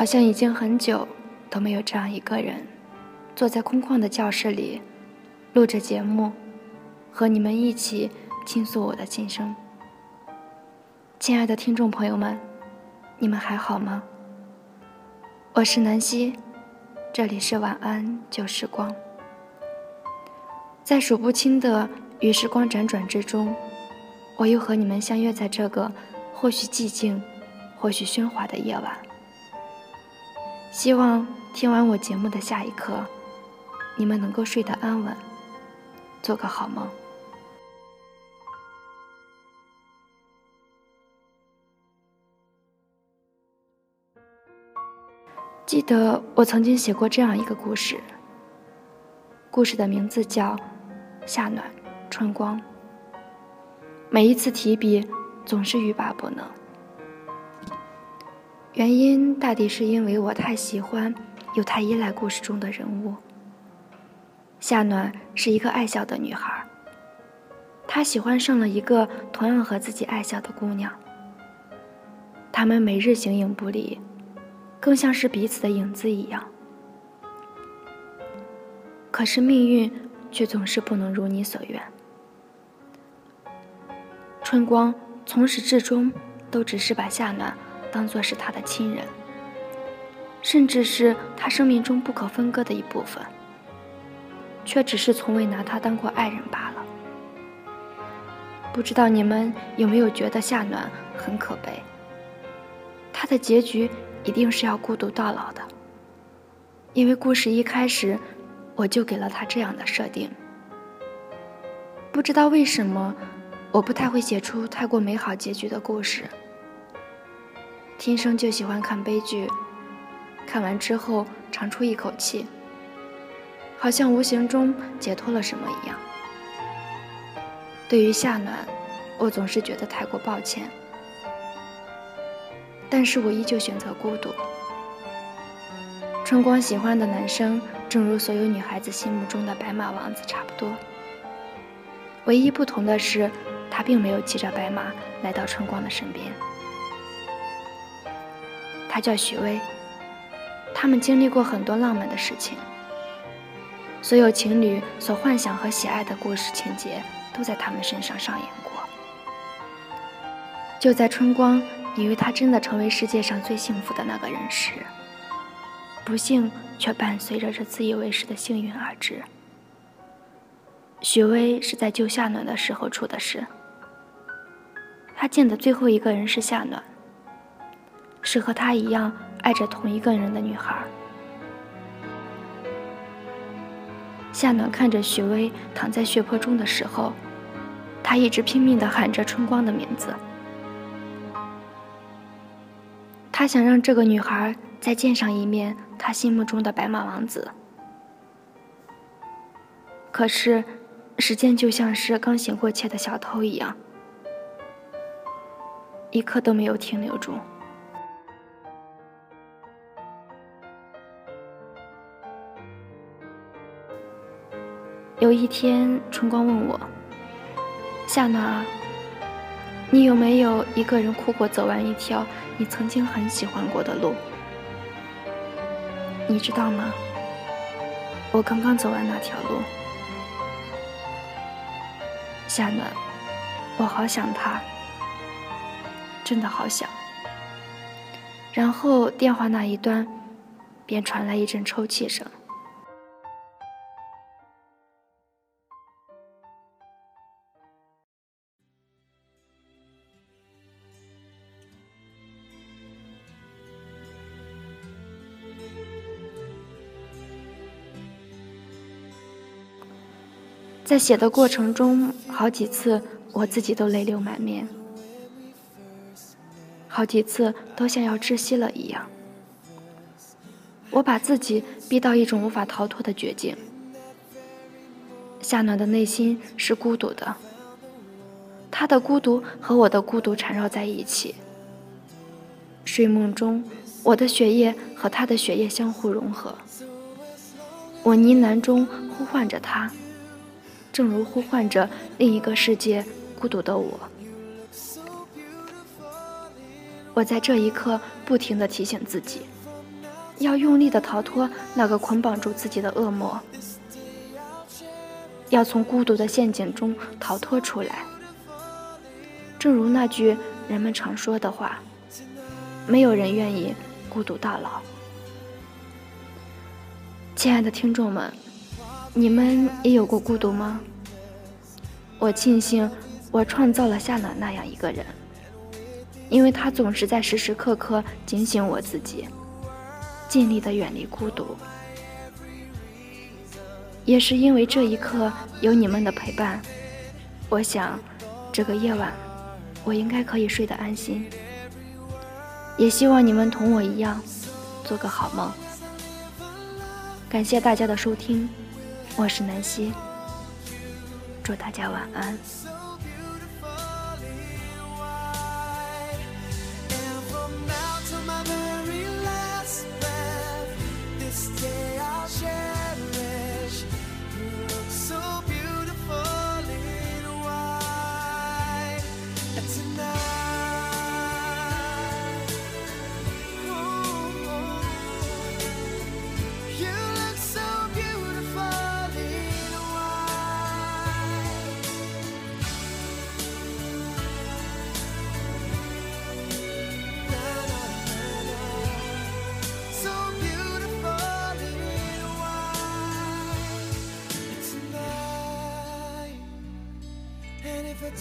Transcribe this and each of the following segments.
好像已经很久都没有这样一个人，坐在空旷的教室里，录着节目，和你们一起倾诉我的心声。亲爱的听众朋友们，你们还好吗？我是南希，这里是晚安旧时光。在数不清的与时光辗转之中，我又和你们相约在这个或许寂静，或许喧哗的夜晚。希望听完我节目的下一刻，你们能够睡得安稳，做个好梦。记得我曾经写过这样一个故事，故事的名字叫《夏暖春光》。每一次提笔，总是欲罢不能。原因大抵是因为我太喜欢，又太依赖故事中的人物。夏暖是一个爱笑的女孩，她喜欢上了一个同样和自己爱笑的姑娘。他们每日形影不离。更像是彼此的影子一样，可是命运却总是不能如你所愿。春光从始至终都只是把夏暖当作是他的亲人，甚至是他生命中不可分割的一部分，却只是从未拿他当过爱人罢了。不知道你们有没有觉得夏暖很可悲？他的结局。一定是要孤独到老的，因为故事一开始我就给了他这样的设定。不知道为什么，我不太会写出太过美好结局的故事。天生就喜欢看悲剧，看完之后长出一口气，好像无形中解脱了什么一样。对于夏暖，我总是觉得太过抱歉。但是我依旧选择孤独。春光喜欢的男生，正如所有女孩子心目中的白马王子差不多。唯一不同的是，他并没有骑着白马来到春光的身边。他叫许巍，他们经历过很多浪漫的事情。所有情侣所幻想和喜爱的故事情节，都在他们身上上演过。就在春光。以为他真的成为世界上最幸福的那个人时，不幸却伴随着这自以为是的幸运而至。许巍是在救夏暖的时候出的事。他见的最后一个人是夏暖，是和他一样爱着同一个人的女孩。夏暖看着许巍躺在血泊中的时候，他一直拼命的喊着春光的名字。他想让这个女孩再见上一面他心目中的白马王子，可是时间就像是刚醒过切的小偷一样，一刻都没有停留住。有一天，春光问我：“夏暖啊。”你有没有一个人哭过，走完一条你曾经很喜欢过的路？你知道吗？我刚刚走完那条路，夏暖，我好想他，真的好想。然后电话那一端，便传来一阵抽泣声。在写的过程中，好几次我自己都泪流满面，好几次都像要窒息了一样。我把自己逼到一种无法逃脱的绝境。夏暖的内心是孤独的，他的孤独和我的孤独缠绕在一起。睡梦中，我的血液和他的血液相互融合。我呢喃中呼唤着他，正如呼唤着另一个世界孤独的我。我在这一刻不停地提醒自己，要用力地逃脱那个捆绑住自己的恶魔。要从孤独的陷阱中逃脱出来。正如那句人们常说的话：“没有人愿意孤独到老。”亲爱的听众们，你们也有过孤独吗？我庆幸我创造了夏暖那样一个人，因为他总是在时时刻刻警醒我自己，尽力的远离孤独。也是因为这一刻有你们的陪伴，我想，这个夜晚，我应该可以睡得安心。也希望你们同我一样，做个好梦。感谢大家的收听，我是南希，祝大家晚安。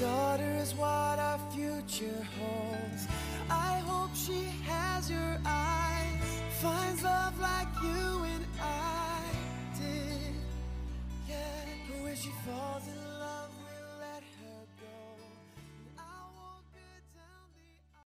Daughter is what our future holds. I hope she has your eyes, finds love like you and I did. Yeah, when she falls in love.